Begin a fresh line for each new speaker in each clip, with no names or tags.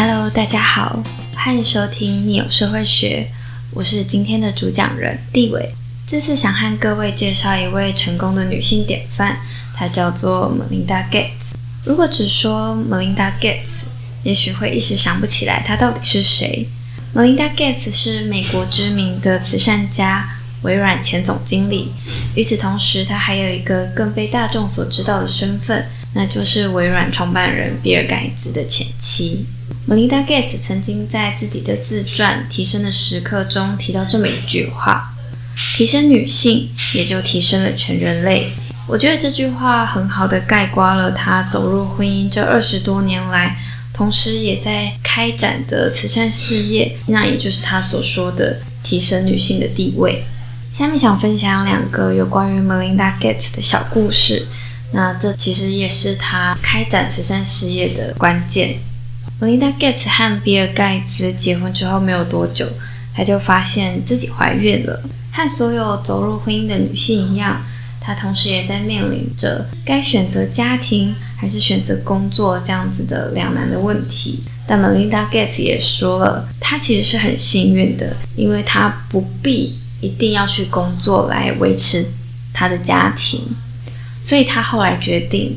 Hello，大家好，欢迎收听《逆有社会学》，我是今天的主讲人地伟。这次想和各位介绍一位成功的女性典范，她叫做 Melinda Gates。如果只说 Melinda Gates，也许会一时想不起来她到底是谁。Melinda Gates 是美国知名的慈善家，微软前总经理。与此同时，她还有一个更被大众所知道的身份，那就是微软创办人比尔盖茨的前妻。Melinda Gates 曾经在自己的自传《提升的时刻》中提到这么一句话：“提升女性，也就提升了全人类。”我觉得这句话很好的概括了她走入婚姻这二十多年来，同时也在开展的慈善事业，那也就是她所说的提升女性的地位。下面想分享两个有关于 Melinda Gates 的小故事，那这其实也是她开展慈善事业的关键。Melinda Gates 和比尔盖茨结婚之后没有多久，她就发现自己怀孕了。和所有走入婚姻的女性一样，她同时也在面临着该选择家庭还是选择工作这样子的两难的问题。但 Melinda Gates 也说了，她其实是很幸运的，因为她不必一定要去工作来维持她的家庭，所以她后来决定。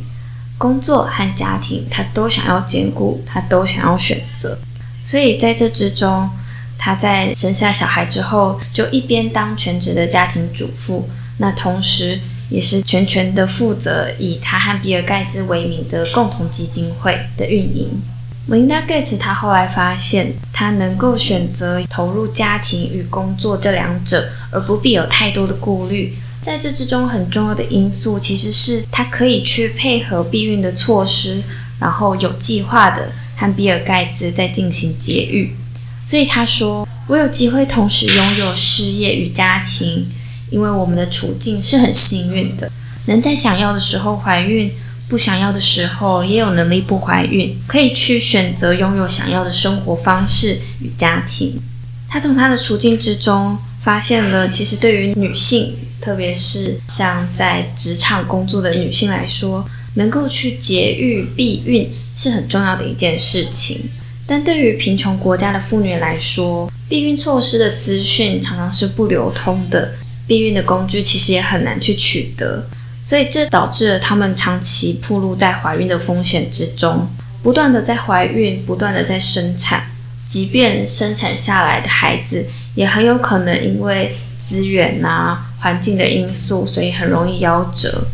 工作和家庭，他都想要兼顾，他都想要选择。所以在这之中，他在生下小孩之后，就一边当全职的家庭主妇，那同时也是全权的负责以他和比尔盖茨为名的共同基金会的运营。Melinda Gates 他后来发现，他能够选择投入家庭与工作这两者，而不必有太多的顾虑。在这之中，很重要的因素其实是他可以去配合避孕的措施，然后有计划的和比尔盖茨在进行节育。所以他说：“我有机会同时拥有事业与家庭，因为我们的处境是很幸运的，能在想要的时候怀孕，不想要的时候也有能力不怀孕，可以去选择拥有想要的生活方式与家庭。”他从他的处境之中发现了，其实对于女性。特别是像在职场工作的女性来说，能够去节育避孕是很重要的一件事情。但对于贫穷国家的妇女来说，避孕措施的资讯常常是不流通的，避孕的工具其实也很难去取得，所以这导致了她们长期暴露在怀孕的风险之中，不断的在怀孕，不断的在生产，即便生产下来的孩子，也很有可能因为资源啊。环境的因素，所以很容易夭折。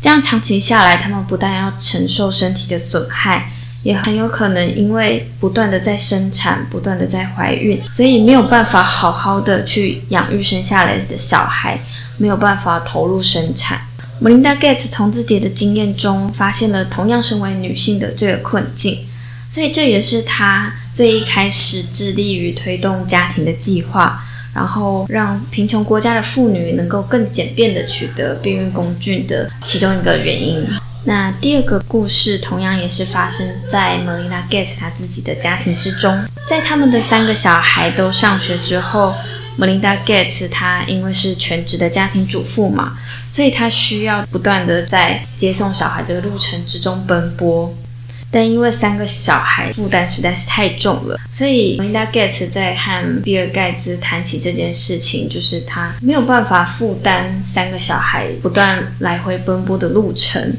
这样长期下来，他们不但要承受身体的损害，也很有可能因为不断的在生产、不断的在怀孕，所以没有办法好好的去养育生下来的小孩，没有办法投入生产。Melinda Gates 从自己的经验中发现了同样身为女性的这个困境，所以这也是他最一开始致力于推动家庭的计划。然后让贫穷国家的妇女能够更简便地取得避孕工具的其中一个原因。那第二个故事同样也是发生在 Melinda Gates 她自己的家庭之中。在他们的三个小孩都上学之后，Melinda Gates 她因为是全职的家庭主妇嘛，所以她需要不断的在接送小孩的路程之中奔波。但因为三个小孩负担实在是太重了，所以 Linda Gates 在和比尔盖茨谈起这件事情，就是他没有办法负担三个小孩不断来回奔波的路程。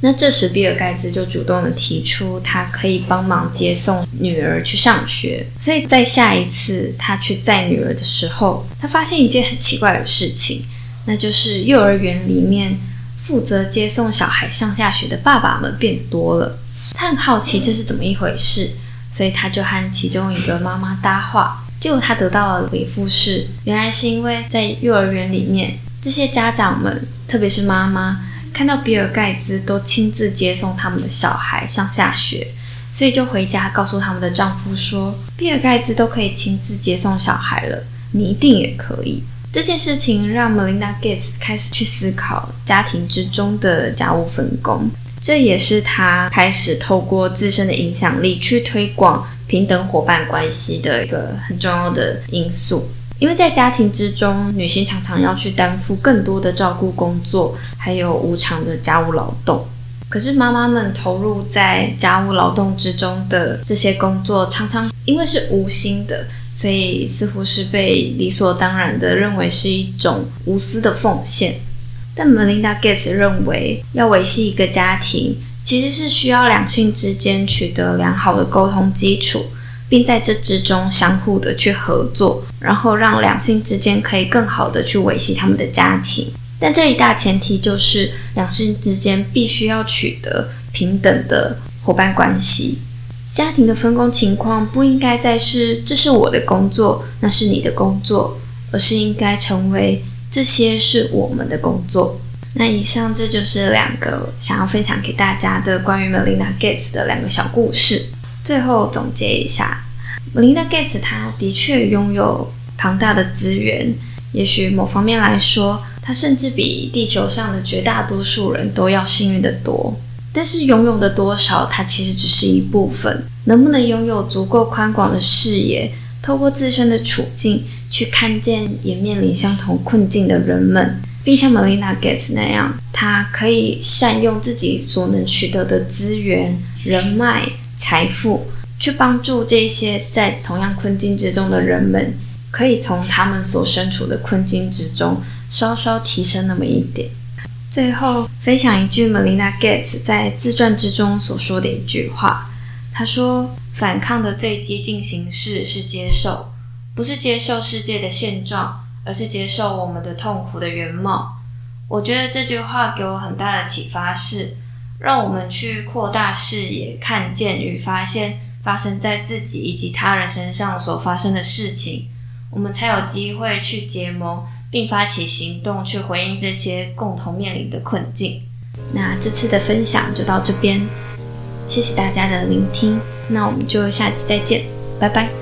那这时比尔盖茨就主动的提出，他可以帮忙接送女儿去上学。所以在下一次他去载女儿的时候，他发现一件很奇怪的事情，那就是幼儿园里面负责接送小孩上下学的爸爸们变多了。他很好奇这是怎么一回事，所以他就和其中一个妈妈搭话。结果他得到的回复是，原来是因为在幼儿园里面，这些家长们，特别是妈妈，看到比尔盖茨都亲自接送他们的小孩上下学，所以就回家告诉他们的丈夫说，比尔盖茨都可以亲自接送小孩了，你一定也可以。这件事情让 Melinda Gates 开始去思考家庭之中的家务分工。这也是他开始透过自身的影响力去推广平等伙伴关系的一个很重要的因素。因为在家庭之中，女性常常要去担负更多的照顾工作，还有无偿的家务劳动。可是妈妈们投入在家务劳动之中的这些工作，常常因为是无心的，所以似乎是被理所当然的认为是一种无私的奉献。但 Melinda Gates 认为，要维系一个家庭，其实是需要两性之间取得良好的沟通基础，并在这之中相互的去合作，然后让两性之间可以更好的去维系他们的家庭。但这一大前提就是两性之间必须要取得平等的伙伴关系，家庭的分工情况不应该再是这是我的工作，那是你的工作，而是应该成为这些是我们的工作。那以上这就是两个想要分享给大家的关于 Melinda Gates 的两个小故事。最后总结一下，Melinda Gates 她的确拥有庞大的资源，也许某方面来说。她甚至比地球上的绝大多数人都要幸运得多，但是拥有的多少，它其实只是一部分。能不能拥有足够宽广的视野，透过自身的处境去看见也面临相同困境的人们，并像 Melina Gates 那样，他可以善用自己所能取得的资源、人脉、财富，去帮助这些在同样困境之中的人们，可以从他们所身处的困境之中。稍稍提升那么一点。最后分享一句 Melina Gates 在自传之中所说的一句话，他说：“反抗的最激进形式是接受，不是接受世界的现状，而是接受我们的痛苦的原貌。”我觉得这句话给我很大的启发，是让我们去扩大视野，看见与发现发生在自己以及他人身上所发生的事情，我们才有机会去结盟。并发起行动去回应这些共同面临的困境。那这次的分享就到这边，谢谢大家的聆听，那我们就下期再见，拜拜。